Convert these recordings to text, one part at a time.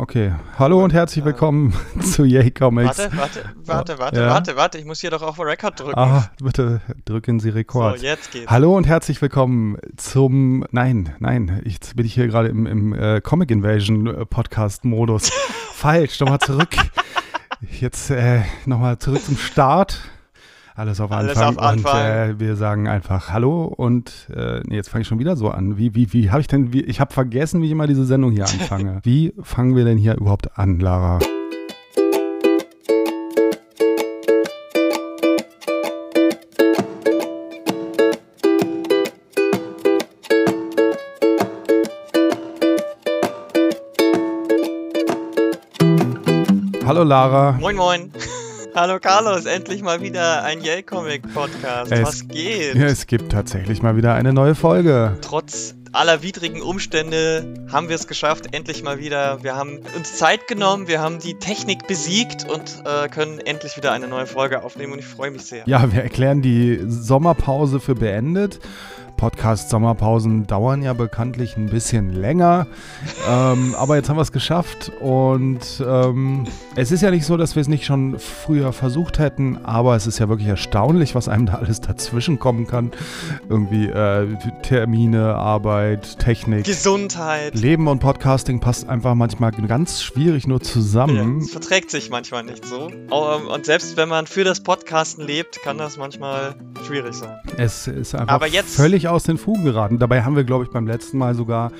Okay. Hallo und herzlich willkommen zu Yay Comics. Warte, warte, warte, warte, Ja. warte, warte. Ich muss hier doch auf Record drücken. Ah, bitte drücken Sie Rekord. so, jetzt geht's. Hallo und herzlich willkommen zum. Nein, nein, jetzt bin ich hier gerade im, im äh, Comic Invasion äh, Podcast-Modus. Falsch, nochmal zurück. Jetzt äh, nochmal zurück zum Start. Alles auf Alles Anfang. auf Anfang. Und äh, wir sagen einfach Hallo und äh, nee, jetzt fange ich schon wieder so an. Wie, wie, wie habe ich denn, wie, ich habe vergessen, wie ich immer diese Sendung hier anfange. wie fangen wir denn hier überhaupt an, Lara? Hallo Lara. Moin, moin. Hallo Carlos, endlich mal wieder ein Yay Comic Podcast. Es- Was geht? Es gibt tatsächlich mal wieder eine neue Folge. Trotz aller widrigen Umstände haben wir es geschafft, endlich mal wieder. Wir haben uns Zeit genommen, wir haben die Technik besiegt und äh, können endlich wieder eine neue Folge aufnehmen und ich freue mich sehr. Ja, wir erklären die Sommerpause für beendet. Podcast-Sommerpausen dauern ja bekanntlich ein bisschen länger. ähm, aber jetzt haben wir es geschafft und ähm, es ist ja nicht so, dass wir es nicht schon früher versucht hätten, aber es ist ja wirklich erstaunlich, was einem da alles dazwischen kommen kann. Irgendwie äh, Termine, Arbeit, Technik. Gesundheit. Leben und Podcasting passt einfach manchmal ganz schwierig nur Ja, zusammen. es verträgt sich manchmal nicht so. Ähm, Und selbst wenn man für das Podcasten lebt, kann das manchmal schwierig sein. Es ist einfach Aber jetzt- völlig aus den Fugen geraten. Dabei haben wir, glaube ich, beim letzten Mal sogar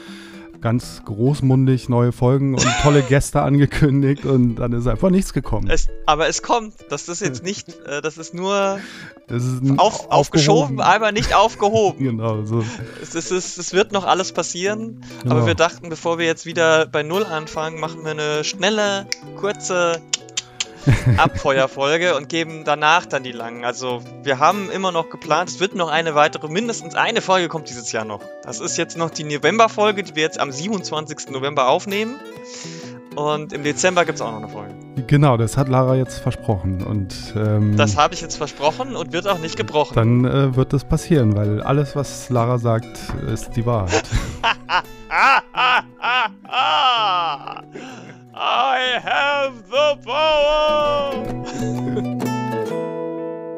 ganz großmundig neue Folgen und tolle Gäste angekündigt und dann ist einfach nichts gekommen. Es, aber es kommt. Das ist jetzt nicht, äh, das ist nur Das ist auf, aufgeschoben, aber nicht aufgehoben. Genau, so. Es, es, es, es wird noch alles passieren, Genau. aber wir dachten, bevor wir jetzt wieder bei Null anfangen, machen wir eine schnelle, kurze Abfeuerfolge und geben danach dann die langen. Also wir haben immer noch geplant, es wird noch eine weitere, mindestens eine Folge kommt dieses Jahr noch. Das ist jetzt noch die November-Folge, die wir jetzt am 27. November aufnehmen. Und im Dezember gibt es auch noch eine Folge. Genau, das hat Lara jetzt versprochen und ähm, Das habe ich jetzt versprochen und wird auch nicht gebrochen. dann äh, wird das passieren, weil alles, was Lara sagt, ist die Wahrheit. Ah, ah, ah, ah. I have the power!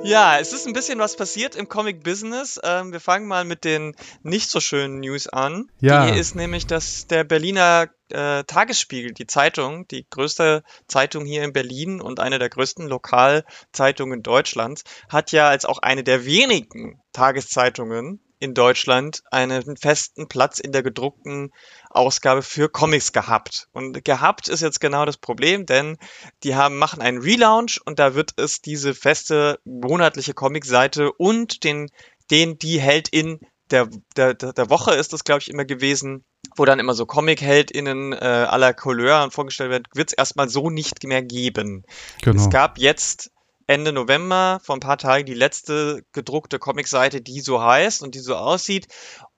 Ja, es ist ein bisschen was passiert im Comic-Business. Ähm, wir fangen mal mit den nicht so schönen News an. Ja. Die ist nämlich, dass der Berliner äh, Tagesspiegel, die Zeitung, die größte Zeitung hier in Berlin und eine der größten Lokalzeitungen Deutschlands, hat ja als auch eine der wenigen Tageszeitungen in Deutschland einen festen Platz in der gedruckten Ausgabe für Comics gehabt. Und gehabt ist jetzt genau das Problem, denn die haben, machen einen Relaunch und da wird es diese feste monatliche Comicseite und den, den die Heldin der, der, der der Woche ist das, glaube ich, immer gewesen, wo dann immer so Comic-HeldInnen äh, aller Couleur vorgestellt werden, wird es erstmal so nicht mehr geben. Genau. Es gab jetzt Ende November vor ein paar Tagen die letzte gedruckte Comicseite, die so heißt und die so aussieht.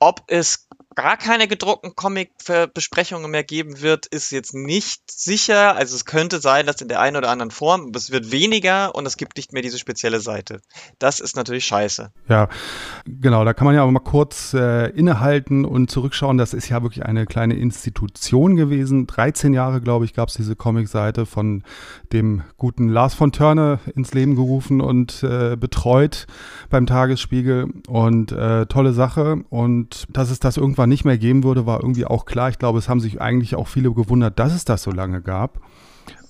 Ob es gar keine gedruckten Comic-Besprechungen mehr geben wird, ist jetzt nicht sicher. Also es könnte sein, dass in der einen oder anderen Form, aber es wird weniger und es gibt nicht mehr diese spezielle Seite. Das ist natürlich scheiße. Ja, genau, da kann man ja auch mal kurz äh, innehalten und zurückschauen. Das ist ja wirklich eine kleine Institution gewesen. 13 Jahre, glaube ich, gab es diese Comicseite von dem guten Lars von Törne ins Leben gerufen und äh, betreut beim Tagesspiegel. Und äh, tolle Sache. Und dass es das irgendwann nicht mehr geben würde, war irgendwie auch klar. Ich glaube, es haben sich eigentlich auch viele gewundert, dass es das so lange gab.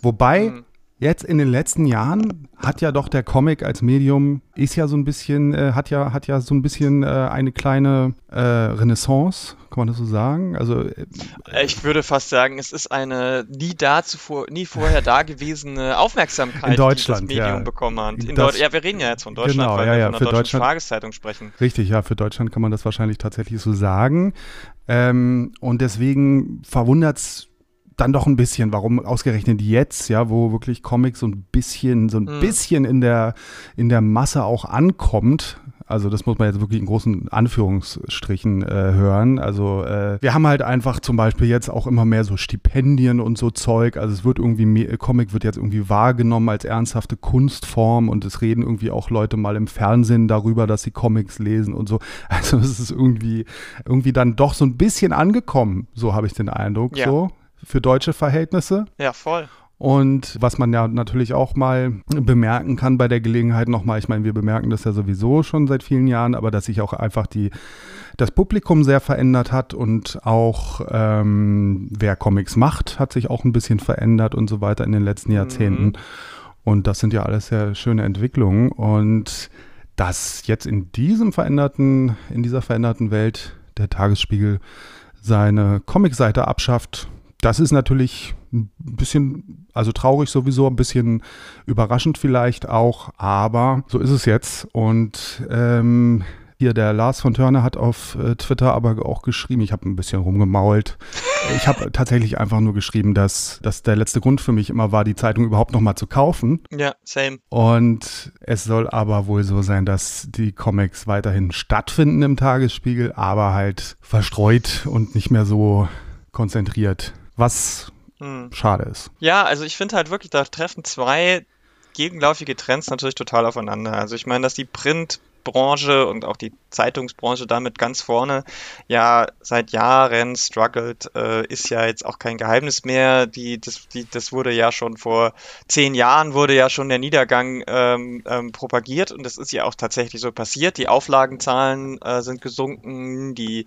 Wobei, Mhm. Jetzt in den letzten Jahren hat ja doch der Comic als Medium ist ja so ein bisschen, äh, hat ja, hat ja so ein bisschen äh, eine kleine äh, Renaissance, kann man das so sagen? Also äh, Ich würde fast sagen, es ist eine nie da zuvor, nie vorher dagewesene Aufmerksamkeit, In Deutschland, die das Medium ja. bekommen hat. In Das- ja, wir reden ja jetzt von Deutschland, Genau, weil ja, wir ja, von für einer deutschen Tageszeitung sprechen. richtig, ja, für Deutschland kann man das wahrscheinlich tatsächlich so sagen. Ähm, und deswegen verwundert es dann doch ein bisschen, warum ausgerechnet jetzt, ja, wo wirklich Comics so ein bisschen, so ein Mhm. bisschen in der, in der Masse auch ankommt. Also das muss man jetzt wirklich in großen Anführungsstrichen äh, hören. Also äh, wir haben halt einfach zum Beispiel jetzt auch immer mehr so Stipendien und so Zeug. Also es wird irgendwie, mehr, Comic wird jetzt irgendwie wahrgenommen als ernsthafte Kunstform und es reden irgendwie auch Leute mal im Fernsehen darüber, dass sie Comics lesen und so. Also es ist irgendwie, irgendwie dann doch so ein bisschen angekommen, so habe ich den Eindruck. Ja. So. Für deutsche Verhältnisse. Ja, voll. Und was man ja natürlich auch mal bemerken kann bei der Gelegenheit nochmal, ich meine, wir bemerken das ja sowieso schon seit vielen Jahren, aber dass sich auch einfach die, das Publikum sehr verändert hat und auch ähm, wer Comics macht, hat sich auch ein bisschen verändert und so weiter in den letzten mhm. Jahrzehnten. Mhm. Und das sind ja alles sehr schöne Entwicklungen. Und dass jetzt in diesem veränderten, in dieser veränderten Welt der Tagesspiegel seine Comicseite abschafft, das ist natürlich ein bisschen, also traurig sowieso, ein bisschen überraschend vielleicht auch, aber so ist es jetzt. Und ähm, hier der Lars von Törner hat auf äh, Twitter aber auch geschrieben, ich habe ein bisschen rumgemault. Ich habe tatsächlich einfach nur geschrieben, dass, dass der letzte Grund für mich immer war, die Zeitung überhaupt nochmal zu kaufen. Ja, same. Und es soll aber wohl so sein, dass die Comics weiterhin stattfinden im Tagesspiegel, aber halt verstreut und nicht mehr so konzentriert was hm. schade ist. Ja, also ich finde halt wirklich, da treffen zwei gegenläufige Trends natürlich total aufeinander. Also ich meine, dass die Print Branche und auch die Zeitungsbranche damit ganz vorne ja seit Jahren struggelt, äh, ist ja jetzt auch kein Geheimnis mehr. Die, das, die, das wurde ja schon vor zehn Jahren wurde ja schon der Niedergang ähm, ähm, propagiert und das ist ja auch tatsächlich so passiert. Die Auflagenzahlen äh, sind gesunken, die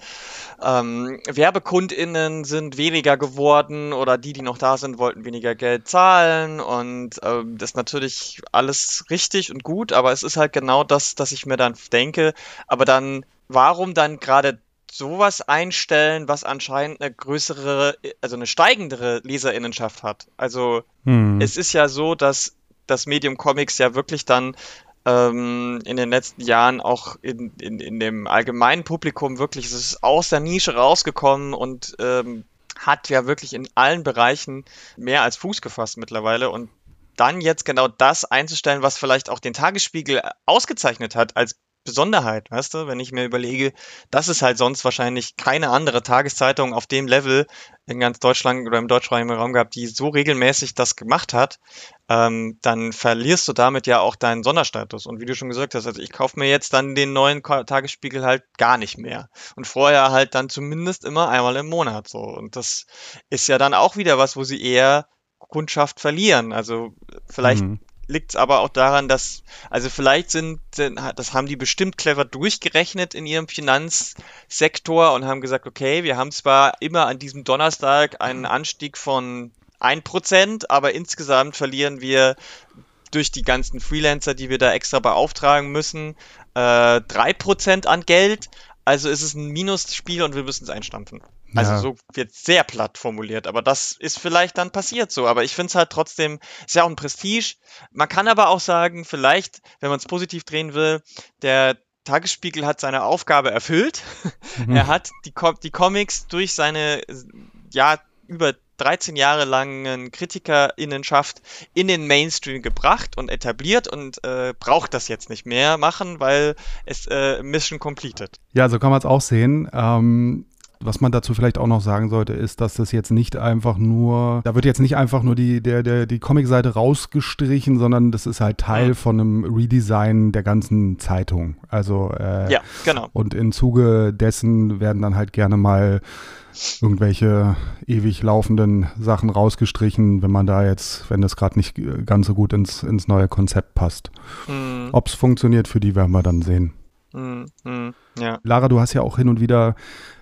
ähm, WerbekundInnen sind weniger geworden oder die, die noch da sind, wollten weniger Geld zahlen und ähm, das ist natürlich alles richtig und gut, aber es ist halt genau das, dass ich mir dann denke, aber dann, warum dann gerade sowas einstellen, was anscheinend eine größere, also eine steigendere Leserinnenschaft hat. Also hm. es ist ja so, dass das Medium Comics ja wirklich dann ähm, in den letzten Jahren auch in, in, in dem allgemeinen Publikum wirklich, es ist aus der Nische rausgekommen und ähm, hat ja wirklich in allen Bereichen mehr als Fuß gefasst mittlerweile und dann jetzt genau das einzustellen, was vielleicht auch den Tagesspiegel ausgezeichnet hat als Besonderheit, weißt du, wenn ich mir überlege, dass es halt sonst wahrscheinlich keine andere Tageszeitung auf dem Level in ganz Deutschland oder im deutschsprachigen Raum gab, die so regelmäßig das gemacht hat, ähm, dann verlierst du damit ja auch deinen Sonderstatus. Und wie du schon gesagt hast, also ich kaufe mir jetzt dann den neuen Tagesspiegel halt gar nicht mehr. Und vorher halt dann zumindest immer einmal im Monat so. Und das ist ja dann auch wieder was, wo sie eher Kundschaft verlieren. Also vielleicht mhm liegt es aber auch daran, dass, also vielleicht sind, das haben die bestimmt clever durchgerechnet in ihrem Finanzsektor und haben gesagt, okay, wir haben zwar immer an diesem Donnerstag einen Anstieg von 1%, aber insgesamt verlieren wir durch die ganzen Freelancer, die wir da extra beauftragen müssen, äh, 3% an Geld. Also ist es ein Minusspiel und wir müssen es einstampfen. Also ja. so wird sehr platt formuliert, aber das ist vielleicht dann passiert so. Aber ich finde es halt trotzdem, ist ja auch ein Prestige. Man kann aber auch sagen, vielleicht, wenn man es positiv drehen will, der Tagesspiegel hat seine Aufgabe erfüllt. Mhm. Er hat die, die Comics durch seine ja über 13 Jahre langen KritikerInnenschaft in den Mainstream gebracht und etabliert und äh, braucht das jetzt nicht mehr machen, weil es äh, Mission completed. Ja, so kann man es auch sehen. Ähm, was man dazu vielleicht auch noch sagen sollte, ist, dass das jetzt nicht einfach nur, da wird jetzt nicht einfach nur die, der, der, die Comicseite rausgestrichen, sondern das ist halt Teil von einem Redesign der ganzen Zeitung. Also äh, ja, genau. Und im Zuge dessen werden dann halt gerne mal irgendwelche ewig laufenden Sachen rausgestrichen, wenn man da jetzt, wenn das gerade nicht ganz so gut ins, ins neue Konzept passt. Mhm. Ob es funktioniert, für die werden wir dann sehen. Mhm. Ja. Lara, du hast ja auch hin und wieder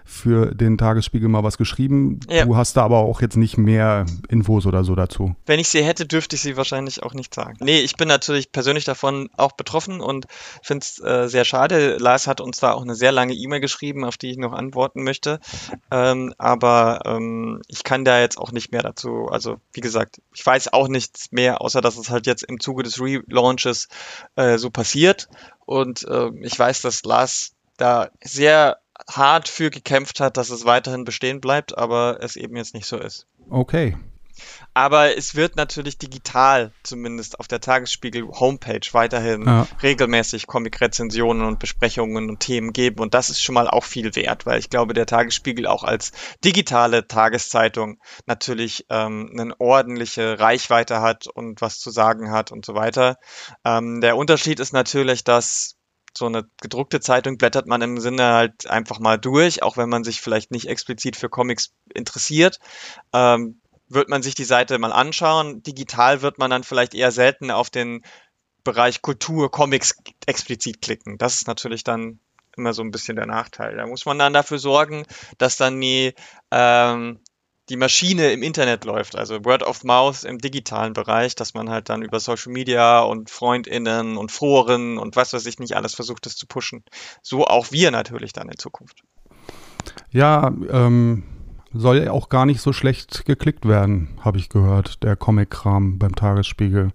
für den Tagesspiegel mal was geschrieben. Ja. Du hast da aber auch jetzt nicht mehr Infos oder so dazu. Wenn ich sie hätte, dürfte ich sie wahrscheinlich auch nicht sagen. Nee, ich bin natürlich persönlich davon auch betroffen und finde es äh, sehr schade. Lars hat uns da auch eine sehr lange E-Mail geschrieben, auf die ich noch antworten möchte. Ähm, aber ähm, ich kann da jetzt auch nicht mehr dazu. Also, wie gesagt, ich weiß auch nichts mehr, außer dass es halt jetzt im Zuge des Relaunches äh, so passiert. Und äh, ich weiß, dass Lars da sehr hart für gekämpft hat, dass es weiterhin bestehen bleibt, aber es eben jetzt nicht so ist. Okay. Aber es wird natürlich digital, zumindest auf der Tagesspiegel Homepage, weiterhin ja. regelmäßig Comic-Rezensionen und Besprechungen und Themen geben. Und das ist schon mal auch viel wert, weil ich glaube, der Tagesspiegel auch als digitale Tageszeitung natürlich ähm, eine ordentliche Reichweite hat und was zu sagen hat und so weiter. Ähm, der Unterschied ist natürlich, dass so eine gedruckte Zeitung blättert man im Sinne halt einfach mal durch, auch wenn man sich vielleicht nicht explizit für Comics interessiert. Ähm, wird man sich die Seite mal anschauen. Digital wird man dann vielleicht eher selten auf den Bereich Kultur, Comics explizit klicken. Das ist natürlich dann immer so ein bisschen der Nachteil. Da muss man dann dafür sorgen, dass dann die, ähm, die Maschine im Internet läuft, also Word of Mouth im digitalen Bereich, dass man halt dann über Social Media und FreundInnen und Foren und was weiß ich nicht alles versucht, das zu pushen. So auch wir natürlich dann in Zukunft. Ja, ähm, soll auch gar nicht so schlecht geklickt werden, habe ich gehört, der Comic-Kram beim Tagesspiegel.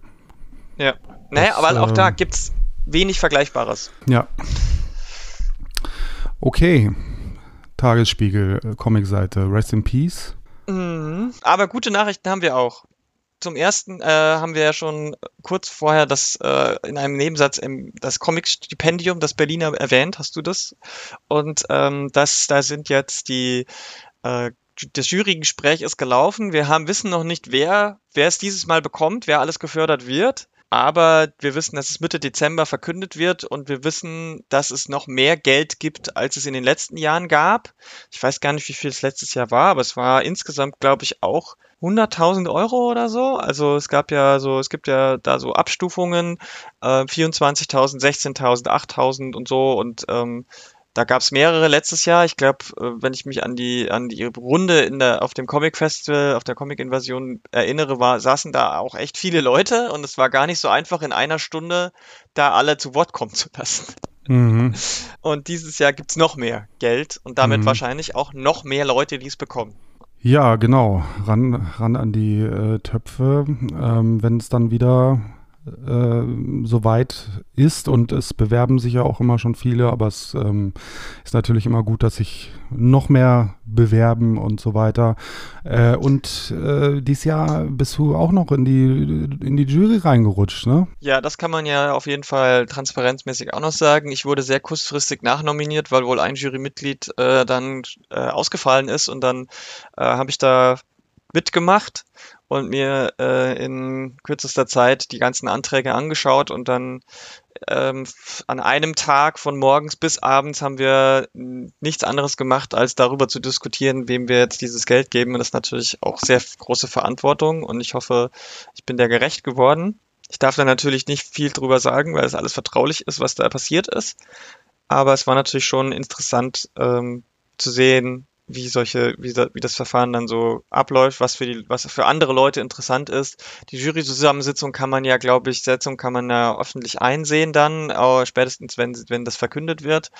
Ja. Naja, das, aber auch äh, da gibt es wenig Vergleichbares. Ja. Okay. Tagesspiegel, äh, Comicseite. Rest in Peace. Mhm. Aber gute Nachrichten haben wir auch. Zum ersten äh, haben wir ja schon kurz vorher das äh, in einem Nebensatz im, das Comic-Stipendium, das Berliner erwähnt. Hast du das? Und ähm, das, da sind jetzt die äh, das Jurygespräch ist gelaufen. Wir haben, wissen noch nicht, wer, wer es dieses Mal bekommt, wer alles gefördert wird. Aber wir wissen, dass es Mitte Dezember verkündet wird und wir wissen, dass es noch mehr Geld gibt, als es in den letzten Jahren gab. Ich weiß gar nicht, wie viel es letztes Jahr war, aber es war insgesamt, glaube ich, auch 100.000 Euro oder so. Also es gab ja so, es gibt ja da so Abstufungen, äh, 24.000, 16.000, 8.000 und so und ähm, da gab es mehrere letztes Jahr. Ich glaube, äh, wenn ich mich an die an die Runde in der auf dem Comic Festival, auf der Comic Invasion erinnere, war saßen da auch echt viele Leute und es war gar nicht so einfach in einer Stunde da alle zu Wort kommen zu lassen. Mhm. Und dieses Jahr gibt es noch mehr Geld und damit mhm. wahrscheinlich auch noch mehr Leute, die es bekommen. Ja, genau. Ran, ran an die äh, Töpfe. Ähm, wenn es dann wieder äh, soweit ist und es bewerben sich ja auch immer schon viele, aber es ähm, ist natürlich immer gut, dass sich noch mehr bewerben und so weiter. Äh, und äh, dieses Jahr bist du auch noch in die, in die Jury reingerutscht, ne? Ja, das kann man ja auf jeden Fall transparenzmäßig auch noch sagen. Ich wurde sehr kurzfristig nachnominiert, weil wohl ein Jurymitglied äh, dann äh, ausgefallen ist und dann äh, habe ich da mitgemacht und mir äh, in kürzester Zeit die ganzen Anträge angeschaut und dann ähm, an einem Tag von morgens bis abends haben wir nichts anderes gemacht, als darüber zu diskutieren, wem wir jetzt dieses Geld geben. Und das ist natürlich auch sehr große Verantwortung und ich hoffe, ich bin der gerecht geworden. Ich darf da natürlich nicht viel drüber sagen, weil es alles vertraulich ist, was da passiert ist. Aber es war natürlich schon interessant ähm, zu sehen, wie solche, wie, da, wie das Verfahren dann so abläuft, was für die, was für andere Leute interessant ist. Die Jury-Zusammensitzung kann man ja, glaube ich, Setzung kann man ja öffentlich einsehen dann, spätestens wenn, wenn das verkündet wird.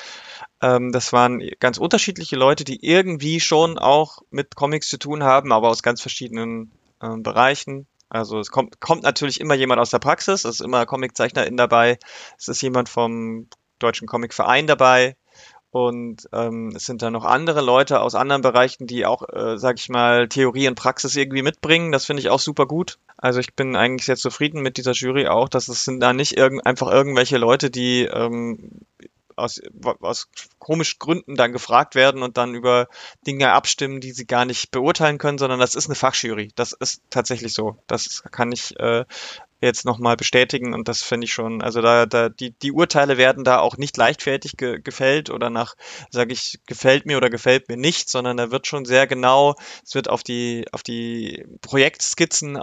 Ähm, das waren ganz unterschiedliche Leute, die irgendwie schon auch mit Comics zu tun haben, aber aus ganz verschiedenen äh, Bereichen. Also es kommt, kommt natürlich immer jemand aus der Praxis, es ist immer Comiczeichnerin dabei, es ist jemand vom Deutschen Comicverein dabei, und ähm, es sind da noch andere Leute aus anderen Bereichen, die auch, äh, sag ich mal, Theorie und Praxis irgendwie mitbringen. Das finde ich auch super gut. Also ich bin eigentlich sehr zufrieden mit dieser Jury auch, dass es sind da nicht irgend, einfach irgendwelche Leute, die ähm, aus, aus komischen Gründen dann gefragt werden und dann über Dinge abstimmen, die sie gar nicht beurteilen können, sondern das ist eine Fachjury. Das ist tatsächlich so. Das kann ich äh, jetzt nochmal bestätigen und das finde ich schon, also da, da die, die Urteile werden da auch nicht leichtfertig ge, gefällt oder nach, sage ich, gefällt mir oder gefällt mir nicht, sondern da wird schon sehr genau, es wird auf die, auf die Projektskizzen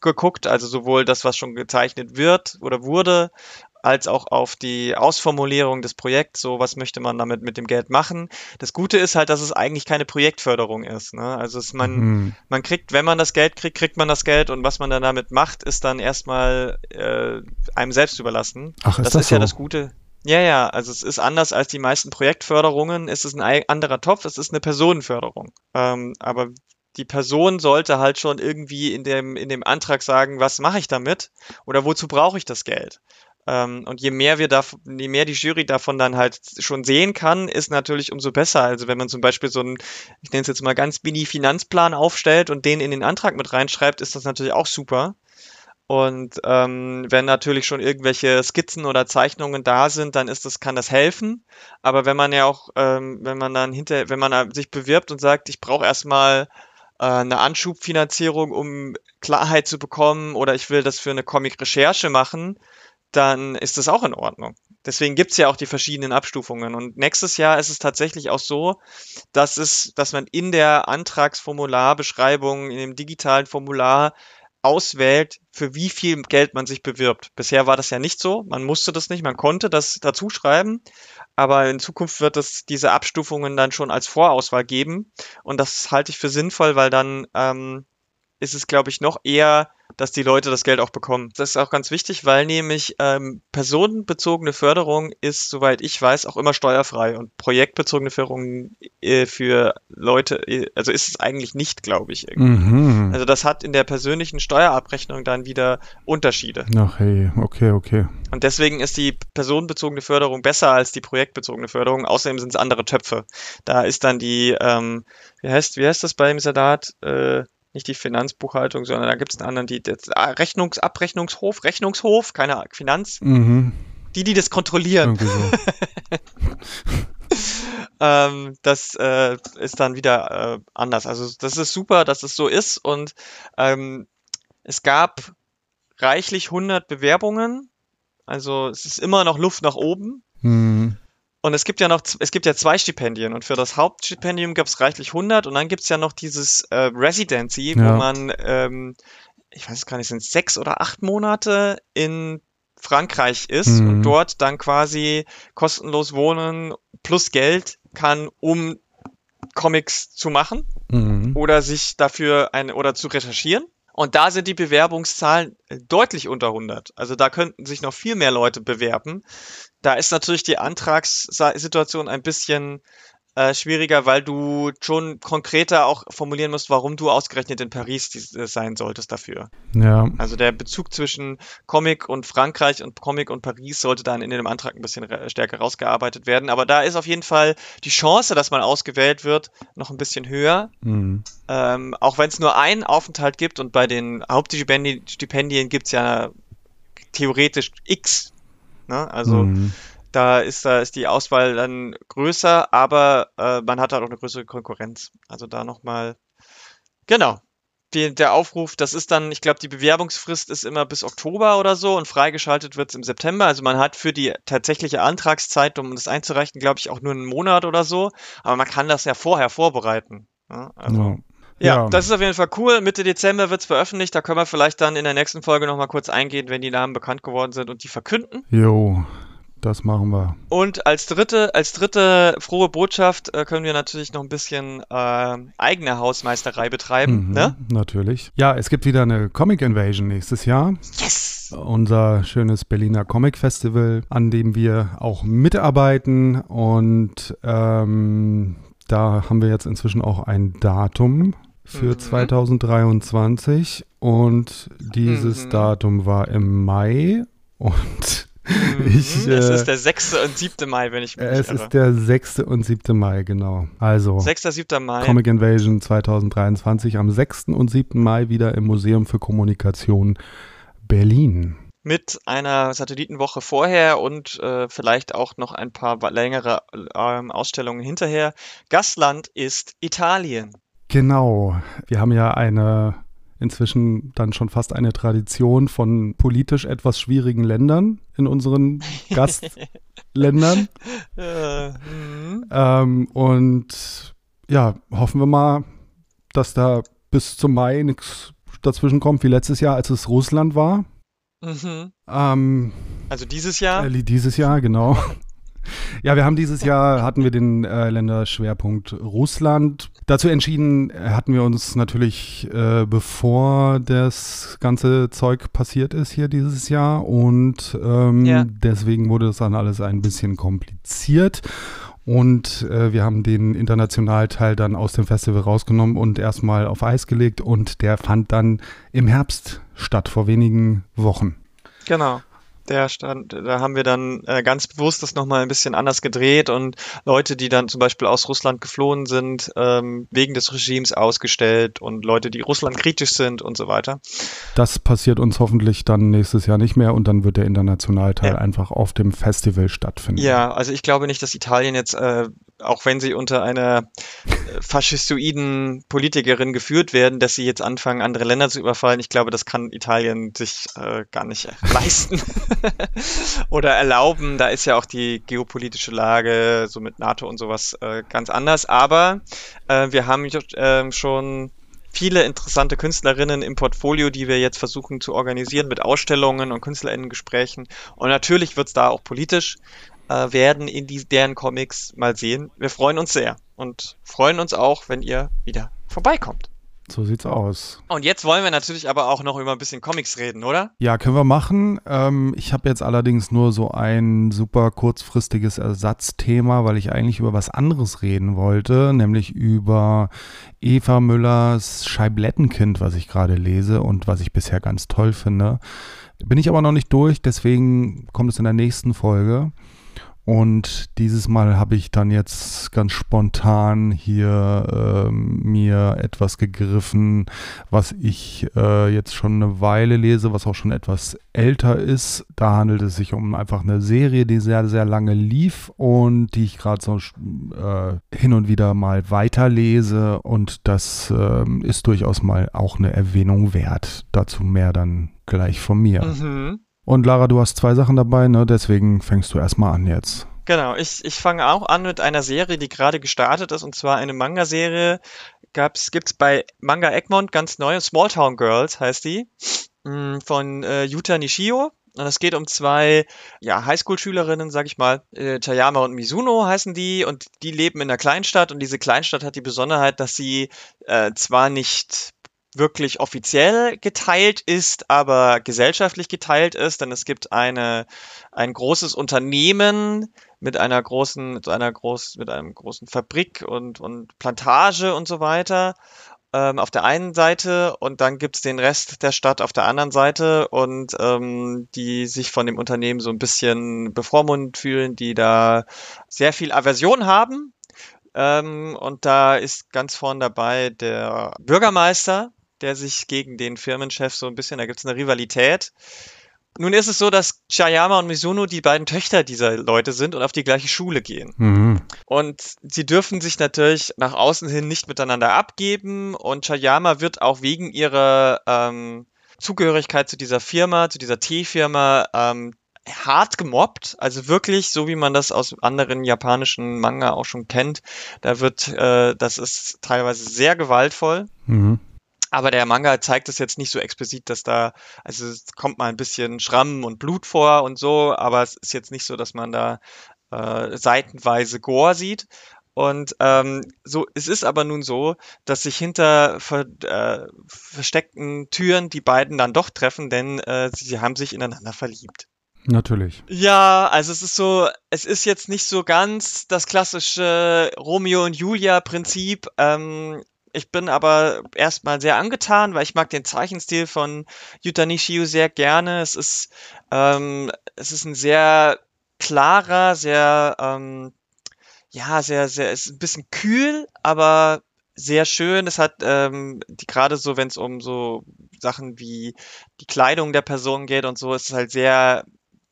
geguckt, also sowohl das, was schon gezeichnet wird oder wurde, als auch auf die Ausformulierung des Projekts, so was möchte man damit mit dem Geld machen. Das Gute ist halt, dass es eigentlich keine Projektförderung ist. Ne? Also es, man, mhm. man kriegt, wenn man das Geld kriegt, kriegt man das Geld und was man dann damit macht, ist dann erstmal äh, einem selbst überlassen. Ach, ist das, das ist so? ja das Gute. Ja, ja, also es ist anders als die meisten Projektförderungen. Es ist ein anderer Topf, es ist eine Personenförderung. Ähm, aber die Person sollte halt schon irgendwie in dem, in dem Antrag sagen, was mache ich damit oder wozu brauche ich das Geld. Ähm, und je mehr wir da, je mehr die Jury davon dann halt schon sehen kann, ist natürlich umso besser. Also wenn man zum Beispiel so einen, ich nenne es jetzt mal ganz mini Finanzplan aufstellt und den in den Antrag mit reinschreibt, ist das natürlich auch super. Und ähm, wenn natürlich schon irgendwelche Skizzen oder Zeichnungen da sind, dann ist das, kann das helfen. Aber wenn man ja auch, ähm, wenn man dann hinter, wenn man sich bewirbt und sagt, ich brauche erstmal äh, eine Anschubfinanzierung, um Klarheit zu bekommen, oder ich will das für eine Comic-Recherche machen, dann ist das auch in Ordnung. Deswegen gibt's ja auch die verschiedenen Abstufungen. Und nächstes Jahr ist es tatsächlich auch so, dass es, dass man in der Antragsformularbeschreibung, in dem digitalen Formular auswählt, für wie viel Geld man sich bewirbt. Bisher war das ja nicht so. Man musste das nicht, man konnte das dazu schreiben. Aber in Zukunft wird es diese Abstufungen dann schon als Vorauswahl geben. Und das halte ich für sinnvoll, weil dann ähm, ist es, glaube ich, noch eher dass die Leute das Geld auch bekommen. Das ist auch ganz wichtig, weil nämlich ähm, personenbezogene Förderung ist, soweit ich weiß, auch immer steuerfrei und projektbezogene Förderung äh, für Leute, äh, also ist es eigentlich nicht, glaube ich. Mhm. Also das hat in der persönlichen Steuerabrechnung dann wieder Unterschiede. Ach hey, okay, okay. Und deswegen ist die personenbezogene Förderung besser als die projektbezogene Förderung. Außerdem sind es andere Töpfe. Da ist dann die, ähm, wie heißt, wie heißt das beim Sadat? Äh, nicht die Finanzbuchhaltung, sondern da gibt es einen anderen, die das ah, Rechnungs, Abrechnungshof, Rechnungshof, keine Finanz. Mhm. Die, die das kontrollieren. Ähm, das äh, ist dann wieder äh, anders. Also das ist super, dass es so ist und ähm, es gab reichlich 100 Bewerbungen. Also es ist immer noch Luft nach oben. Mhm. Und es gibt ja noch, es gibt ja zwei Stipendien und für das Hauptstipendium gab es reichlich 100 und dann gibt es ja noch dieses äh, Residency, ja. wo man, ähm, ich weiß gar nicht, sind sechs oder acht Monate in Frankreich ist mhm. und dort dann quasi kostenlos wohnen plus Geld kann, um Comics zu machen mhm. oder sich dafür ein oder zu recherchieren. Und da sind die Bewerbungszahlen deutlich unter 100. Also da könnten sich noch viel mehr Leute bewerben. Da ist natürlich die Antragssituation ein bisschen äh, schwieriger, weil du schon konkreter auch formulieren musst, warum du ausgerechnet in Paris äh, sein solltest dafür. Ja. Also der Bezug zwischen Comic und Frankreich und Comic und Paris sollte dann in dem Antrag ein bisschen stärker rausgearbeitet werden. Aber da ist auf jeden Fall die Chance, dass man ausgewählt wird, noch ein bisschen höher. Mhm. Ähm, auch wenn es nur einen Aufenthalt gibt und bei den Hauptstipendien gibt es ja theoretisch X. Ne? Also mhm da ist, da ist die Auswahl dann größer, aber äh, man hat halt auch eine größere Konkurrenz. Also da nochmal, genau. Die, der Aufruf, das ist dann, ich glaube, die Bewerbungsfrist ist immer bis Oktober oder so und freigeschaltet wird es im September. Also man hat für die tatsächliche Antragszeit, um das einzureichen, glaube ich, auch nur einen Monat oder so. Aber man kann das ja vorher vorbereiten. Ja, also, ja. Ja, ja, das ist auf jeden Fall cool. Mitte Dezember wird es veröffentlicht. Da können wir vielleicht dann in der nächsten Folge nochmal kurz eingehen, wenn die Namen bekannt geworden sind und die verkünden. Jo, das machen wir. Und als dritte, als dritte frohe Botschaft äh, können wir natürlich noch ein bisschen äh, eigene Hausmeisterei betreiben. Mhm, ne? Natürlich. Ja, es gibt wieder eine Comic Invasion nächstes Jahr. Yes! Unser schönes Berliner Comic Festival, an dem wir auch mitarbeiten. Und ähm, da haben wir jetzt inzwischen auch ein Datum für mhm. 2023. Und dieses mhm. Datum war im Mai. Und. Ich, es äh, ist der 6. und 7. Mai, wenn ich mich Es irre. ist der 6. und 7. Mai, genau. Also 6. 7. Mai. Comic Invasion 2023 am 6. und 7. Mai wieder im Museum für Kommunikation Berlin. Mit einer Satellitenwoche vorher und äh, vielleicht auch noch ein paar längere äh, Ausstellungen hinterher. Gastland ist Italien. Genau. Wir haben ja eine inzwischen dann schon fast eine Tradition von politisch etwas schwierigen Ländern in unseren Gastländern. äh, ähm, und ja, hoffen wir mal, dass da bis zum Mai nichts dazwischen kommt, wie letztes Jahr, als es Russland war. Mhm. Ähm, also dieses Jahr? Äh, dieses Jahr, genau. Ja, wir haben dieses Jahr, hatten wir den äh, Länderschwerpunkt Russland. Dazu entschieden äh, hatten wir uns natürlich, äh, bevor das ganze Zeug passiert ist hier dieses Jahr. Und ähm, ja. deswegen wurde es dann alles ein bisschen kompliziert. Und äh, wir haben den Internationalteil dann aus dem Festival rausgenommen und erstmal auf Eis gelegt. Und der fand dann im Herbst statt, vor wenigen Wochen. Genau der stand, da haben wir dann äh, ganz bewusst das nochmal ein bisschen anders gedreht und Leute, die dann zum Beispiel aus Russland geflohen sind, ähm, wegen des Regimes ausgestellt und Leute, die Russland kritisch sind und so weiter. Das passiert uns hoffentlich dann nächstes Jahr nicht mehr und dann wird der Internationalteil ja. einfach auf dem Festival stattfinden. Ja, also ich glaube nicht, dass Italien jetzt äh, auch wenn sie unter einer äh, faschistoiden Politikerin geführt werden, dass sie jetzt anfangen, andere Länder zu überfallen. Ich glaube, das kann Italien sich äh, gar nicht leisten oder erlauben. Da ist ja auch die geopolitische Lage so mit NATO und sowas äh, ganz anders. Aber äh, wir haben äh, schon viele interessante Künstlerinnen im Portfolio, die wir jetzt versuchen zu organisieren mit Ausstellungen und Künstlerinnengesprächen. Und natürlich wird es da auch politisch äh, werden in die, deren Comics mal sehen. Wir freuen uns sehr und freuen uns auch, wenn ihr wieder vorbeikommt. So sieht's aus. Und jetzt wollen wir natürlich aber auch noch über ein bisschen Comics reden, oder? Ja, können wir machen. Ähm, ich habe jetzt allerdings nur so ein super kurzfristiges Ersatzthema, weil ich eigentlich über was anderes reden wollte, nämlich über Eva Müllers Scheiblettenkind, was ich gerade lese und was ich bisher ganz toll finde. Bin ich aber noch nicht durch, deswegen kommt es in der nächsten Folge. Und dieses Mal habe ich dann jetzt ganz spontan hier äh, mir etwas gegriffen, was ich äh, jetzt schon eine Weile lese, was auch schon etwas älter ist. Da handelt es sich um einfach eine Serie, die sehr, sehr lange lief und die ich gerade so äh, hin und wieder mal weiterlese. Und das ähm, ist durchaus mal auch eine Erwähnung wert. Dazu mehr dann gleich von mir. Mhm. Und Lara, du hast zwei Sachen dabei, ne? Deswegen fängst du erstmal an jetzt. Genau, ich, ich fange auch an mit einer Serie, die gerade gestartet ist, und zwar eine Manga-Serie. Gab's, gibt's bei Manga Egmont ganz neu, Small Town Girls heißt die, mm, von äh, Yuta Nishio. Und es geht um zwei ja, Highschool-Schülerinnen, sag ich mal. Äh, Tayama und Mizuno heißen die und die leben in einer Kleinstadt und diese Kleinstadt hat die Besonderheit, dass sie äh, zwar nicht wirklich offiziell geteilt ist, aber gesellschaftlich geteilt ist, denn es gibt eine, ein großes Unternehmen mit einer großen, mit einer groß, mit einem großen Fabrik und, und Plantage und so weiter ähm, auf der einen Seite und dann gibt's den Rest der Stadt auf der anderen Seite und ähm, die sich von dem Unternehmen so ein bisschen bevormundet fühlen, die da sehr viel Aversion haben. Ähm, und da ist ganz vorn dabei der Bürgermeister, der sich gegen den Firmenchef so ein bisschen, da gibt es eine Rivalität. Nun ist es so, dass Chayama und Mizuno die beiden Töchter dieser Leute sind und auf die gleiche Schule gehen. Mhm. Und sie dürfen sich natürlich nach außen hin nicht miteinander abgeben und Chayama wird auch wegen ihrer ähm, Zugehörigkeit zu dieser Firma, zu dieser T-Firma, ähm, hart gemobbt, also wirklich so wie man das aus anderen japanischen Manga auch schon kennt. Da wird, äh, das ist teilweise sehr gewaltvoll. Mhm. Aber der Manga zeigt es jetzt nicht so explizit, dass da, also es kommt mal ein bisschen Schrammen und Blut vor und so, aber es ist jetzt nicht so, dass man da äh, seitenweise Gore sieht. Und ähm, so, es ist aber nun so, dass sich hinter ver, äh, versteckten Türen die beiden dann doch treffen, denn äh, sie haben sich ineinander verliebt. Natürlich. Ja, also es ist so, es ist jetzt nicht so ganz das klassische Romeo und Julia Prinzip. Ähm, ich bin aber erstmal sehr angetan, weil ich mag den Zeichenstil von Yuta Nishio sehr gerne. Es ist, ähm, es ist ein sehr klarer, sehr, ähm, ja, sehr, sehr, ist ein bisschen kühl, aber sehr schön. Es hat ähm, die gerade so, wenn es um so Sachen wie die Kleidung der Person geht und so, ist es halt sehr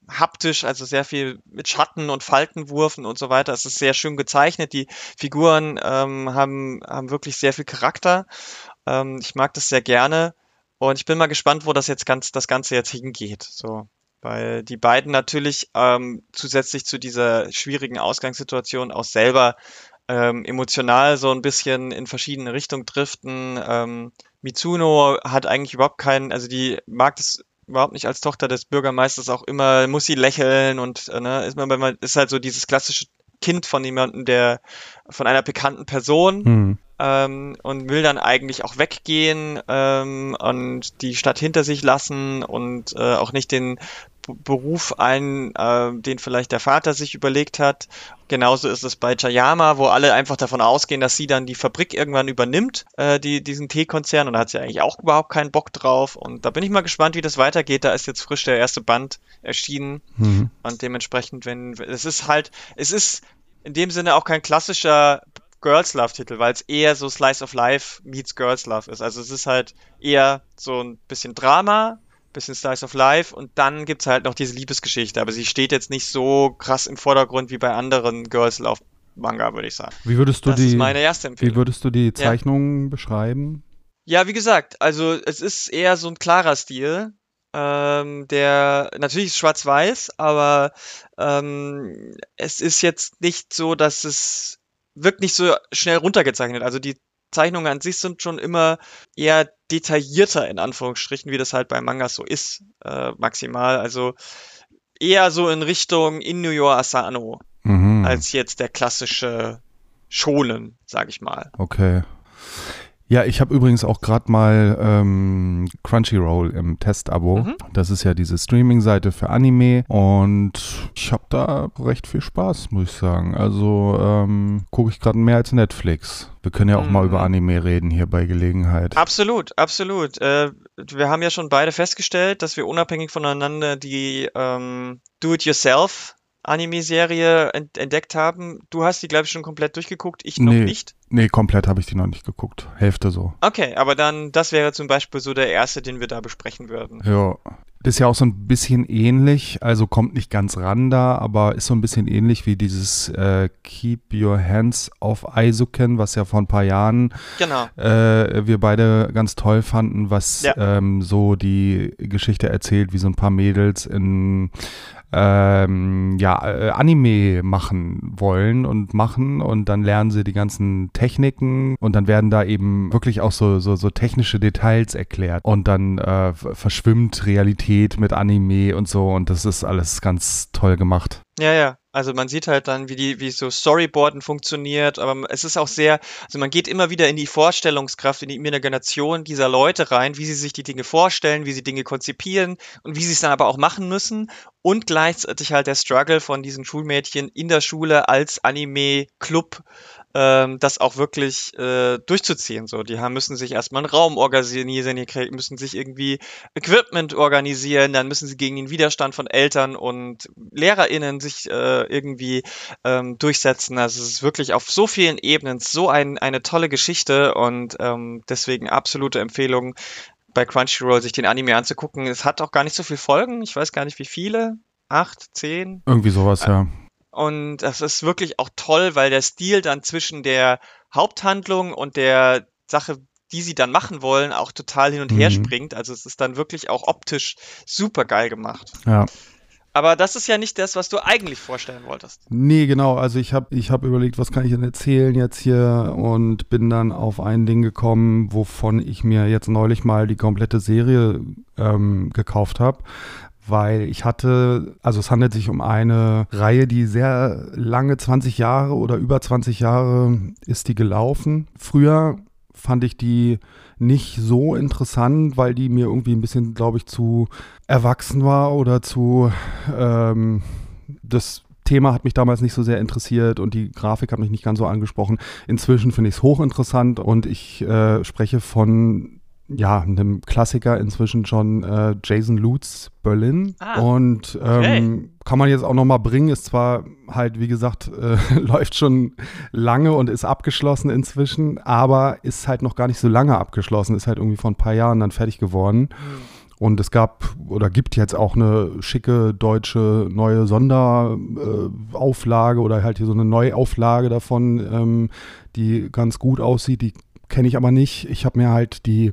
haptisch, also sehr viel mit Schatten und Faltenwurfen und so weiter. Es ist sehr schön gezeichnet. Die Figuren ähm, haben, haben wirklich sehr viel Charakter. Ähm, ich mag das sehr gerne. Und ich bin mal gespannt, wo das jetzt ganz, das Ganze jetzt hingeht. So. Weil die beiden natürlich ähm, zusätzlich zu dieser schwierigen Ausgangssituation auch selber ähm, emotional so ein bisschen in verschiedene Richtungen driften. Ähm, Mitsuno hat eigentlich überhaupt keinen, also die mag das überhaupt nicht als Tochter des Bürgermeisters auch immer, muss sie lächeln und äh, ne, ist man, man ist halt so dieses klassische Kind von jemandem, der von einer bekannten Person mhm. ähm, und will dann eigentlich auch weggehen ähm, und die Stadt hinter sich lassen und äh, auch nicht den Beruf ein, äh, den vielleicht der Vater sich überlegt hat. Genauso ist es bei Chayama, wo alle einfach davon ausgehen, dass sie dann die Fabrik irgendwann übernimmt, äh, die, diesen Teekonzern. Und da hat sie eigentlich auch überhaupt keinen Bock drauf. Und da bin ich mal gespannt, wie das weitergeht. Da ist jetzt frisch der erste Band erschienen. Mhm. Und dementsprechend, wenn, es ist halt, es ist in dem Sinne auch kein klassischer Girls Love Titel, weil es eher so Slice of Life meets Girls Love ist. Also es ist halt eher so ein bisschen Drama, bisschen Slice of Life und dann gibt's halt noch diese Liebesgeschichte, aber sie steht jetzt nicht so krass im Vordergrund wie bei anderen Girls Love Manga, würde ich sagen. Wie würdest du das die, ist meine erste Empfehlung. Wie würdest du die Zeichnungen ja. beschreiben? Ja, wie gesagt, also es ist eher so ein klarer Stil. Ähm, der natürlich ist schwarz-weiß, aber ähm, es ist jetzt nicht so, dass es wirkt nicht so schnell runtergezeichnet. Also die Zeichnungen an sich sind schon immer eher detaillierter in Anführungsstrichen, wie das halt bei Mangas so ist, äh, maximal. Also eher so in Richtung Inyo Asano mhm. als jetzt der klassische Schonen, sag ich mal. Okay. Ja, ich habe übrigens auch gerade mal ähm, Crunchyroll im Testabo. Mhm. Das ist ja diese Streaming-Seite für Anime und ich habe da recht viel Spaß, muss ich sagen. Also ähm, gucke ich gerade mehr als Netflix. Wir können ja auch mhm. mal über Anime reden hier bei Gelegenheit. Absolut, absolut. Äh, wir haben ja schon beide festgestellt, dass wir unabhängig voneinander die ähm, Do-it-yourself Anime-Serie ent entdeckt haben. Du hast die, glaube ich, schon komplett durchgeguckt, ich noch nee, nicht. Nee, komplett habe ich die noch nicht geguckt. Hälfte so. Okay, aber dann, das wäre zum Beispiel so der erste, den wir da besprechen würden. Ja. Das ist ja auch so ein bisschen ähnlich, also kommt nicht ganz ran da, aber ist so ein bisschen ähnlich wie dieses äh, Keep Your Hands auf Eisuken, was ja vor ein paar Jahren genau. äh, wir beide ganz toll fanden, was ja. ähm, so die Geschichte erzählt, wie so ein paar Mädels in ähm, ja, äh, Anime machen wollen und machen und dann lernen sie die ganzen Techniken und dann werden da eben wirklich auch so, so, so technische Details erklärt und dann äh, verschwimmt Realität mit Anime und so und das ist alles ganz toll gemacht. Ja, ja. Also man sieht halt dann, wie die, wie so Storyboarden funktioniert, aber es ist auch sehr, also man geht immer wieder in die Vorstellungskraft, in die Imagination dieser Leute rein, wie sie sich die Dinge vorstellen, wie sie Dinge konzipieren und wie sie es dann aber auch machen müssen und gleichzeitig halt der Struggle von diesen Schulmädchen in der Schule als Anime-Club ähm, das auch wirklich äh, durchzuziehen. So, die haben, müssen sich erstmal einen Raum organisieren, die müssen sich irgendwie Equipment organisieren, dann müssen sie gegen den Widerstand von Eltern und LehrerInnen sich äh, irgendwie ähm, durchsetzen. Also es ist wirklich auf so vielen Ebenen so ein, eine tolle Geschichte und ähm, deswegen absolute Empfehlung bei Crunchyroll sich den Anime anzugucken. Es hat auch gar nicht so viele Folgen, ich weiß gar nicht wie viele. Acht, zehn? Irgendwie sowas, ja. Und das ist wirklich auch toll, weil der Stil dann zwischen der Haupthandlung und der Sache, die sie dann machen wollen, auch total hin und her mhm. springt. Also es ist dann wirklich auch optisch super geil gemacht. Ja. Aber das ist ja nicht das, was du eigentlich vorstellen wolltest. Nee, genau. Also ich habe ich hab überlegt, was kann ich denn erzählen jetzt hier und bin dann auf ein Ding gekommen, wovon ich mir jetzt neulich mal die komplette Serie ähm, gekauft habe weil ich hatte, also es handelt sich um eine Reihe, die sehr lange, 20 Jahre oder über 20 Jahre ist die gelaufen. Früher fand ich die nicht so interessant, weil die mir irgendwie ein bisschen, glaube ich, zu erwachsen war oder zu ähm, das Thema hat mich damals nicht so sehr interessiert und die Grafik hat mich nicht ganz so angesprochen. Inzwischen finde ich es hochinteressant und ich äh, spreche von ja, einem Klassiker inzwischen schon äh, Jason Lutz Berlin. Ah, und ähm, okay. kann man jetzt auch nochmal bringen, ist zwar halt, wie gesagt, äh, läuft schon lange und ist abgeschlossen inzwischen, aber ist halt noch gar nicht so lange abgeschlossen, ist halt irgendwie vor ein paar Jahren dann fertig geworden. Mhm. Und es gab oder gibt jetzt auch eine schicke deutsche neue Sonderauflage äh, oder halt hier so eine Neuauflage davon, ähm, die ganz gut aussieht. Die kenne ich aber nicht. Ich habe mir halt die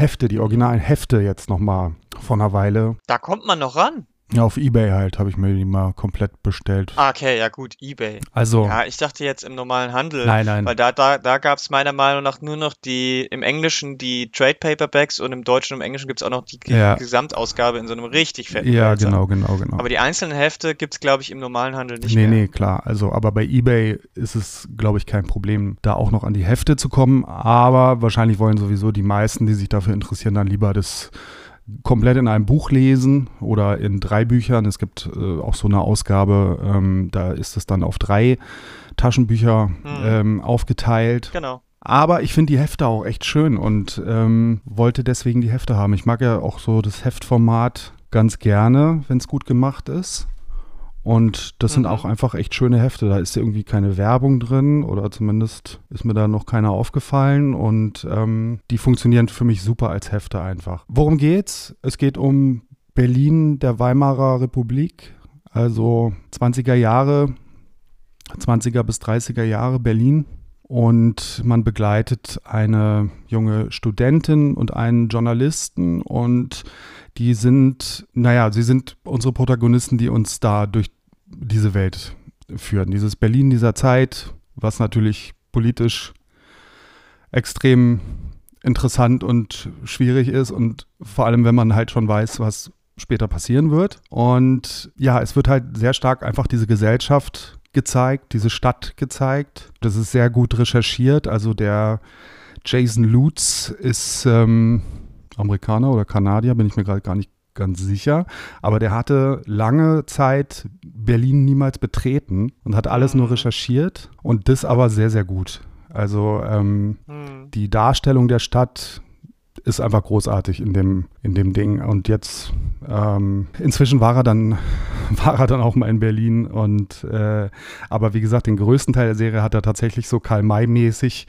Hefte, die originalen Hefte jetzt nochmal vor einer Weile. Da kommt man noch ran. Ja, auf Ebay halt habe ich mir die mal komplett bestellt. Ah, okay, ja gut, Ebay. Also. Ja, ich dachte jetzt im normalen Handel. Nein, nein. Weil da, da, da gab es meiner Meinung nach nur noch die, im Englischen die Trade Paperbacks und im Deutschen und im Englischen gibt es auch noch die ja. Gesamtausgabe in so einem richtig fetten Ja, Wälzer. genau, genau, genau. Aber die einzelnen Hefte gibt es, glaube ich, im normalen Handel nicht nee, mehr. Nee, nee, klar. Also, aber bei Ebay ist es, glaube ich, kein Problem, da auch noch an die Hefte zu kommen. Aber wahrscheinlich wollen sowieso die meisten, die sich dafür interessieren, dann lieber das komplett in einem Buch lesen oder in drei Büchern. Es gibt äh, auch so eine Ausgabe, ähm, da ist es dann auf drei Taschenbücher mhm. ähm, aufgeteilt. Genau. Aber ich finde die Hefte auch echt schön und ähm, wollte deswegen die Hefte haben. Ich mag ja auch so das Heftformat ganz gerne, wenn es gut gemacht ist. Und das mhm. sind auch einfach echt schöne Hefte. Da ist irgendwie keine Werbung drin oder zumindest ist mir da noch keiner aufgefallen. Und ähm, die funktionieren für mich super als Hefte einfach. Worum geht's? Es geht um Berlin der Weimarer Republik, also 20er Jahre. 20er bis 30er Jahre Berlin. Und man begleitet eine junge Studentin und einen Journalisten und die sind, naja, sie sind unsere Protagonisten, die uns da durch diese Welt führen. Dieses Berlin dieser Zeit, was natürlich politisch extrem interessant und schwierig ist und vor allem, wenn man halt schon weiß, was später passieren wird. Und ja, es wird halt sehr stark einfach diese Gesellschaft gezeigt, diese Stadt gezeigt. Das ist sehr gut recherchiert. Also der Jason Lutz ist ähm, Amerikaner oder Kanadier, bin ich mir gerade gar nicht ganz sicher. Aber der hatte lange Zeit Berlin niemals betreten und hat alles nur mhm. recherchiert und das aber sehr, sehr gut. Also ähm, mhm. die Darstellung der Stadt ist einfach großartig in dem, in dem Ding. Und jetzt, ähm, inzwischen war er dann, war er dann auch mal in Berlin. Und äh, aber wie gesagt, den größten Teil der Serie hat er tatsächlich so Karl-May-mäßig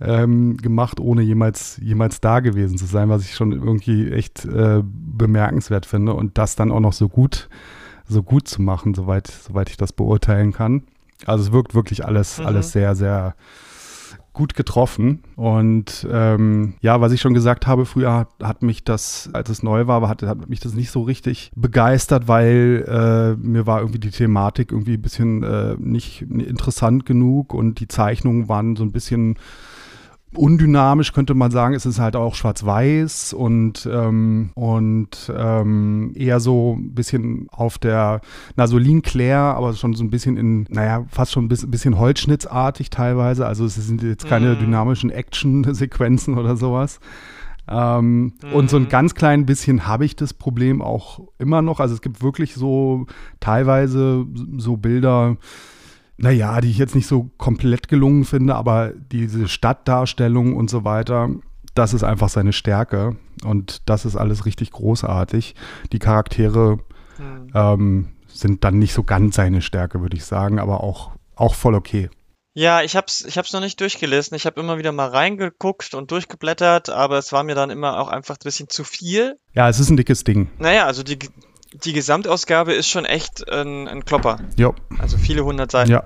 ähm, gemacht, ohne jemals, jemals da gewesen zu sein, was ich schon irgendwie echt äh, bemerkenswert finde. Und das dann auch noch so gut, so gut zu machen, soweit, soweit ich das beurteilen kann. Also es wirkt wirklich alles, mhm. alles sehr, sehr gut getroffen. Und ähm, ja, was ich schon gesagt habe, früher hat, hat, mich das, als es neu war, hat, hat mich das nicht so richtig begeistert, weil äh, mir war irgendwie die Thematik irgendwie ein bisschen äh, nicht interessant genug und die Zeichnungen waren so ein bisschen undynamisch könnte man sagen. Es ist halt auch schwarz-weiß und, ähm, und ähm, eher so ein bisschen auf der Nasolin Claire, aber schon so ein bisschen in, naja, fast schon ein bisschen, Holzschnittsartig teilweise. Also es sind jetzt keine mm. dynamischen Action-Sequenzen oder sowas. Ähm, mhm. Und so ein mhm. ganz klein bisschen habe ich das Problem auch immer noch. Also es gibt wirklich so teilweise so Bilder, naja, die ich jetzt nicht so komplett gelungen finde, aber diese Stadtdarstellung und so weiter, das ist einfach seine Stärke und das ist alles richtig großartig. Die Charaktere mhm. ähm, sind dann nicht so ganz seine Stärke, würde ich sagen, aber auch, auch voll okay. Ja, ich hab's, ich hab's noch nicht durchgelesen. Ich habe immer wieder mal reingeguckt und durchgeblättert, aber es war mir dann immer auch einfach ein bisschen zu viel. Ja, es ist ein dickes Ding. Naja, also die, die Gesamtausgabe ist schon echt ein, ein Klopper. Ja. Also viele hundert Seiten. Ja.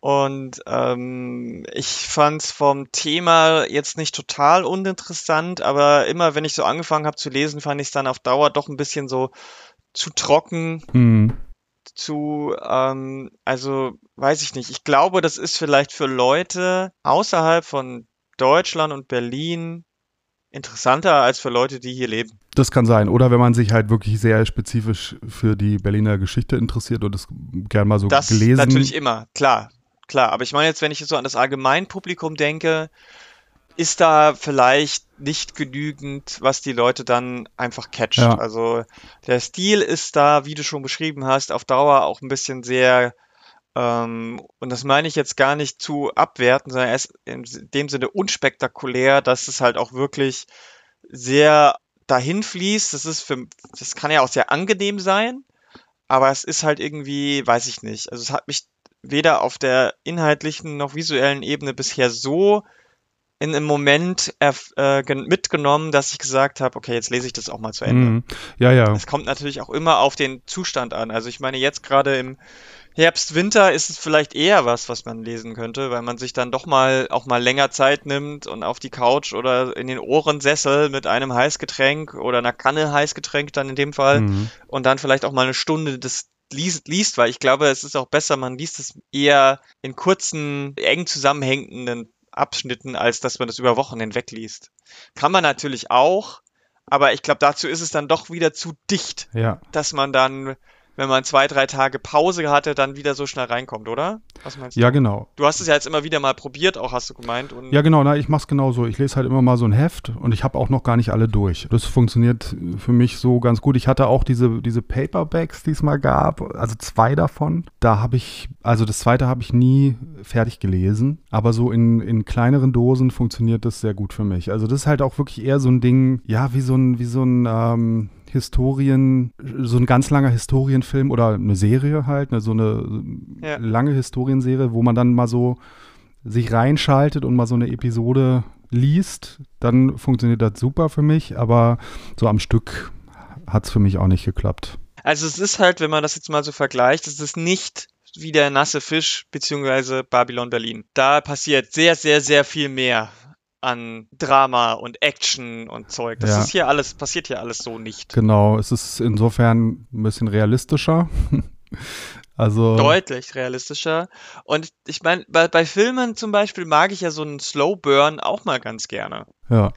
Und ähm, ich fand es vom Thema jetzt nicht total uninteressant, aber immer wenn ich so angefangen habe zu lesen, fand ich es dann auf Dauer doch ein bisschen so zu trocken. Mhm. Zu, ähm, also weiß ich nicht. Ich glaube, das ist vielleicht für Leute außerhalb von Deutschland und Berlin interessanter als für Leute, die hier leben. Das kann sein. Oder wenn man sich halt wirklich sehr spezifisch für die Berliner Geschichte interessiert und es gern mal so das gelesen. Das natürlich immer, klar, klar. Aber ich meine jetzt, wenn ich so an das Allgemeinpublikum denke, ist da vielleicht nicht genügend, was die Leute dann einfach catcht. Ja. Also der Stil ist da, wie du schon beschrieben hast, auf Dauer auch ein bisschen sehr und das meine ich jetzt gar nicht zu abwerten, sondern er ist in dem Sinne unspektakulär, dass es halt auch wirklich sehr dahin fließt. Das ist für, das kann ja auch sehr angenehm sein, aber es ist halt irgendwie, weiß ich nicht. Also es hat mich weder auf der inhaltlichen noch visuellen Ebene bisher so in einem Moment äh, mitgenommen, dass ich gesagt habe, okay, jetzt lese ich das auch mal zu Ende. Mm, ja, ja. Es kommt natürlich auch immer auf den Zustand an. Also ich meine, jetzt gerade im Herbst, Winter ist es vielleicht eher was, was man lesen könnte, weil man sich dann doch mal auch mal länger Zeit nimmt und auf die Couch oder in den Ohrensessel mit einem Heißgetränk oder einer Kanne Heißgetränk dann in dem Fall mhm. und dann vielleicht auch mal eine Stunde das liest, liest, weil ich glaube, es ist auch besser, man liest es eher in kurzen, eng zusammenhängenden Abschnitten, als dass man das über Wochen hinweg liest. Kann man natürlich auch, aber ich glaube, dazu ist es dann doch wieder zu dicht, ja. dass man dann wenn man zwei, drei Tage Pause hatte, dann wieder so schnell reinkommt, oder? Was meinst du? Ja, genau. Du hast es ja jetzt immer wieder mal probiert, auch hast du gemeint. ja, genau, na, ich mach's genauso. Ich lese halt immer mal so ein Heft und ich habe auch noch gar nicht alle durch. Das funktioniert für mich so ganz gut. Ich hatte auch diese, diese Paperbacks, die es mal gab, also zwei davon. Da habe ich, also das zweite habe ich nie fertig gelesen, aber so in, in kleineren Dosen funktioniert das sehr gut für mich. Also das ist halt auch wirklich eher so ein Ding, ja, wie so ein, wie so ein, ähm, Historien, so ein ganz langer Historienfilm oder eine Serie halt, ne, so eine ja. lange Historienserie, wo man dann mal so sich reinschaltet und mal so eine Episode liest, dann funktioniert das super für mich, aber so am Stück hat es für mich auch nicht geklappt. Also es ist halt, wenn man das jetzt mal so vergleicht, es ist nicht wie der nasse Fisch beziehungsweise Babylon Berlin. Da passiert sehr, sehr, sehr viel mehr an Drama und Action und Zeug. Das Ja. ist hier alles, passiert hier alles so nicht. Genau, es ist insofern ein bisschen realistischer. also, Deutlich realistischer. Und ich meine, bei, bei Filmen zum Beispiel mag ich ja so einen Slow Burn auch mal ganz gerne. ja,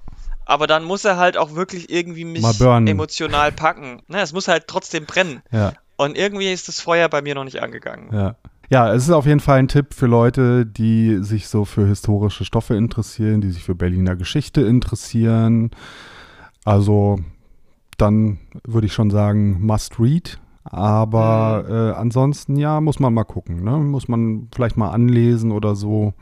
Aber dann muss er halt auch wirklich irgendwie mich emotional packen. Ne, es muss halt trotzdem brennen. ja, Und irgendwie ist das Feuer bei mir noch nicht angegangen. ja. Ja, es ist auf jeden Fall ein Tipp für Leute, die sich so für historische Stoffe interessieren, die sich für Berliner Geschichte interessieren. Also, dann würde ich schon sagen, must read. Aber Mhm. äh, ansonsten, ja, muss man mal gucken. Ne? Muss man vielleicht mal anlesen oder so.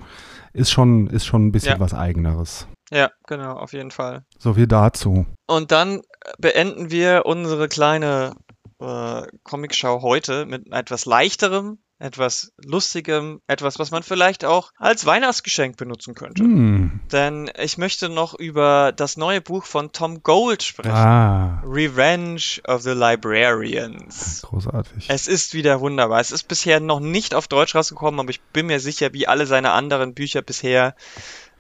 Ist schon, ist schon ein bisschen Ja. was Eigeneres. Ja, genau, auf jeden Fall. So viel dazu. Und dann beenden wir unsere kleine äh, Comicschau heute mit etwas leichterem, etwas lustigem, etwas, was man vielleicht auch als Weihnachtsgeschenk benutzen könnte. Hm. Denn ich möchte noch über das neue Buch von Tom Gold sprechen. Ah, Revenge of the Librarians. großartig. Es ist wieder wunderbar. Es ist bisher noch nicht auf Deutsch rausgekommen, aber ich bin mir sicher, wie alle seine anderen Bücher bisher,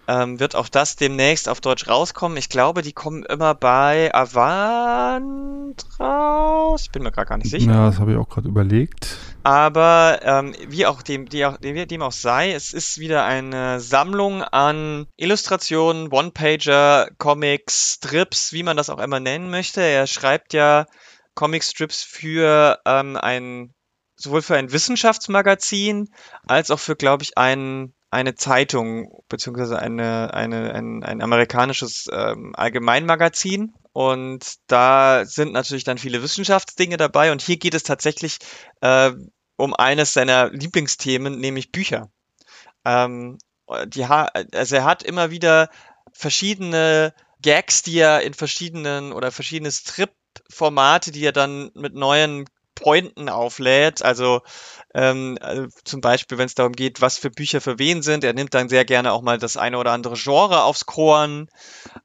ähm, wird auch das demnächst auf Deutsch rauskommen. Ich glaube, die kommen immer bei Avant raus. Ich bin mir gerade gar nicht sicher. Ja, das habe ich auch gerade überlegt. Aber ähm, wie auch dem, die auch, dem, dem auch sei, es ist wieder eine Sammlung an Illustrationen, One-Pager, Comics, Strips, wie man das auch immer nennen möchte. Er schreibt ja Comic-Strips für ähm, ein, sowohl für ein Wissenschaftsmagazin als auch für, glaube ich, ein, eine Zeitung, beziehungsweise eine, eine, ein, ein amerikanisches ähm, Allgemeinmagazin. Und da sind natürlich dann viele Wissenschaftsdinge dabei. Und hier geht es tatsächlich äh, um eines seiner Lieblingsthemen, nämlich Bücher. Ähm, die ha also er hat immer wieder verschiedene Gags, die er in verschiedenen oder verschiedene Strip-Formate, die er dann mit neuen Pointen auflädt. Also ähm, also zum Beispiel, wenn es darum geht, was für Bücher für wen sind. Er nimmt dann sehr gerne auch mal das eine oder andere Genre aufs Korn.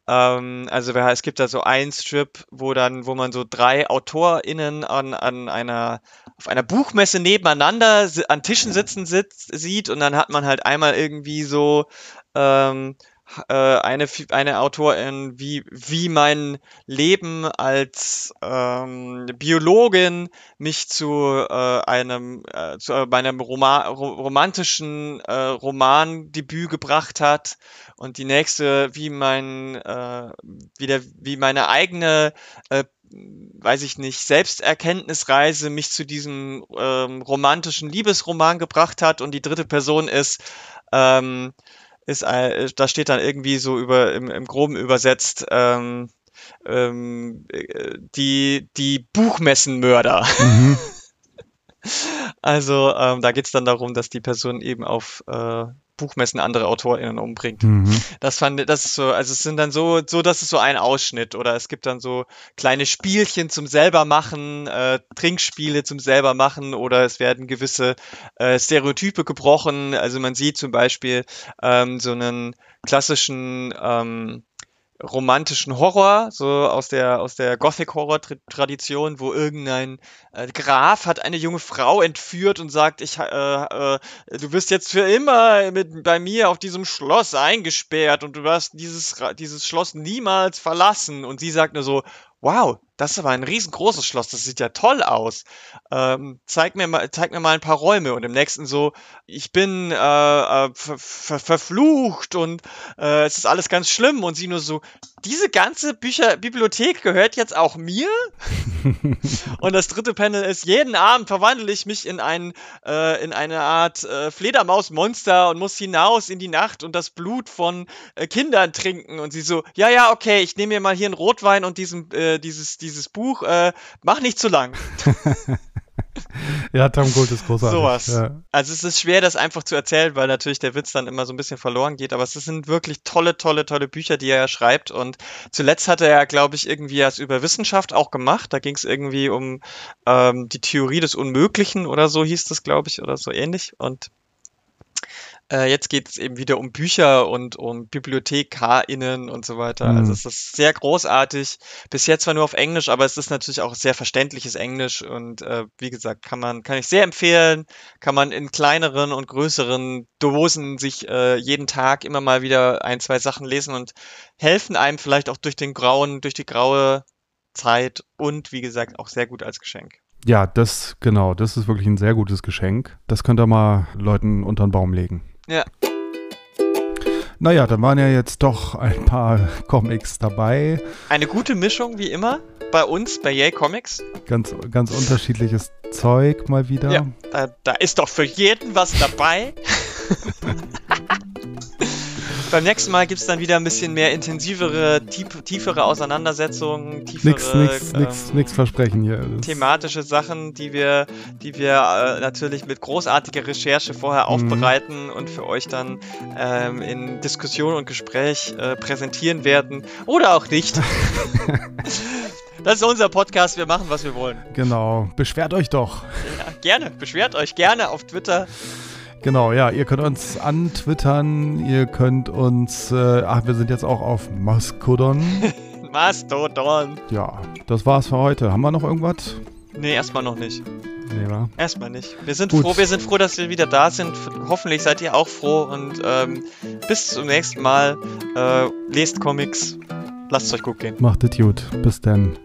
Ähm, also es gibt da so ein Strip, wo dann, wo man so drei AutorInnen an, an einer auf einer Buchmesse nebeneinander an Tischen sitzen sitzt, sieht und dann hat man halt einmal irgendwie so ähm, äh, eine, eine Autorin, wie, wie mein Leben als ähm, Biologin mich zu äh, einem äh, zu äh, meinem Roma ro romantischen äh, Romandebüt gebracht hat. Und die nächste wie mein äh, wie der wie meine eigene äh, weiß ich nicht, Selbsterkenntnisreise mich zu diesem ähm, romantischen Liebesroman gebracht hat und die dritte Person ist, ähm, ist äh, da steht dann irgendwie so über im, im Groben übersetzt ähm, ähm, äh, die, die Buchmessenmörder. Mhm. Also ähm, da geht's dann darum, dass die Person eben auf äh, Buchmessen andere AutorInnen umbringt. Mhm. Das fand das ist so, also es sind dann so, so, das ist so ein Ausschnitt oder es gibt dann so kleine Spielchen zum selber machen, äh, Trinkspiele zum selber machen oder es werden gewisse äh, Stereotype gebrochen. Also man sieht zum Beispiel ähm, so einen klassischen ähm, romantischen Horror, so aus der aus der Gothic Horror Tradition, wo irgendein äh, Graf hat eine junge Frau entführt und sagt, ich äh, äh, du wirst jetzt für immer mit bei mir auf diesem Schloss eingesperrt und du wirst dieses dieses Schloss niemals verlassen. Und sie sagt nur so, wow, das ist aber ein riesengroßes Schloss, das sieht ja toll aus. Ähm, zeig mir mal zeig mir mal ein paar Räume und im nächsten so, ich bin äh, äh, ver ver verflucht und äh, es ist alles ganz schlimm und sie nur so, diese ganze Bücher Bibliothek gehört jetzt auch mir? und das dritte Panel ist, jeden Abend verwandle ich mich in ein äh, in eine Art äh, Fledermausmonster und muss hinaus in die Nacht und das Blut von äh, Kindern trinken und sie so, ja, ja, okay, ich nehme mir mal hier einen Rotwein und diesen äh, dieses dieses Buch, äh, mach nicht zu lang. Ja, Tom Gold ist großartig. Sowas. Ja. Also es ist schwer, das einfach zu erzählen, weil natürlich der Witz dann immer so ein bisschen verloren geht. Aber es sind wirklich tolle, tolle, tolle Bücher, die er schreibt. Und zuletzt hatte er, glaube ich, irgendwie was über Wissenschaft auch gemacht. Da ging es irgendwie um ähm, die Theorie des Unmöglichen oder so hieß das, glaube ich, oder so ähnlich. Und Äh, jetzt geht es eben wieder um Bücher und um BibliothekarInnen und so weiter. Mhm. Also es ist sehr großartig. Bis jetzt zwar nur auf Englisch, aber es ist natürlich auch sehr verständliches Englisch und äh, wie gesagt, kann man, kann ich sehr empfehlen, kann man in kleineren und größeren Dosen sich äh, jeden Tag immer mal wieder ein, zwei Sachen lesen und helfen einem vielleicht auch durch den grauen, durch die graue Zeit und wie gesagt auch sehr gut als Geschenk. Ja, das, genau, das ist wirklich ein sehr gutes Geschenk. Das könnt ihr mal Leuten unter den Baum legen. Ja. Naja, da waren ja jetzt doch ein paar Comics dabei. Eine gute Mischung, wie immer, bei uns, bei Yay Comics. Ganz, ganz unterschiedliches Zeug mal wieder. Ja, da, da ist doch für jeden was dabei. Beim nächsten Mal gibt es dann wieder ein bisschen mehr intensivere, tief, tiefere Auseinandersetzungen, tiefere Nix, nix, ähm, nix, nix versprechen hier. Das- thematische Sachen, die wir, die wir äh, natürlich mit großartiger Recherche vorher Mhm. aufbereiten und für euch dann ähm, in Diskussion und Gespräch äh, präsentieren werden oder auch nicht. das ist unser Podcast, wir machen, was wir wollen. Genau, beschwert euch doch. Ja, gerne, beschwert euch gerne auf Twitter. Genau, ja, ihr könnt uns antwittern, ihr könnt uns, äh, ach, wir sind jetzt auch auf Mastodon. Mastodon. ja, das war's für heute. Haben wir noch irgendwas? Nee, erstmal noch nicht. Nee, wa? Erstmal nicht. Wir sind Gut. froh, wir sind froh, dass wir wieder da sind. Hoffentlich seid ihr auch froh und ähm, bis zum nächsten Mal. Äh, lest Comics. Lasst es euch gut gehen. Macht es gut. Bis dann.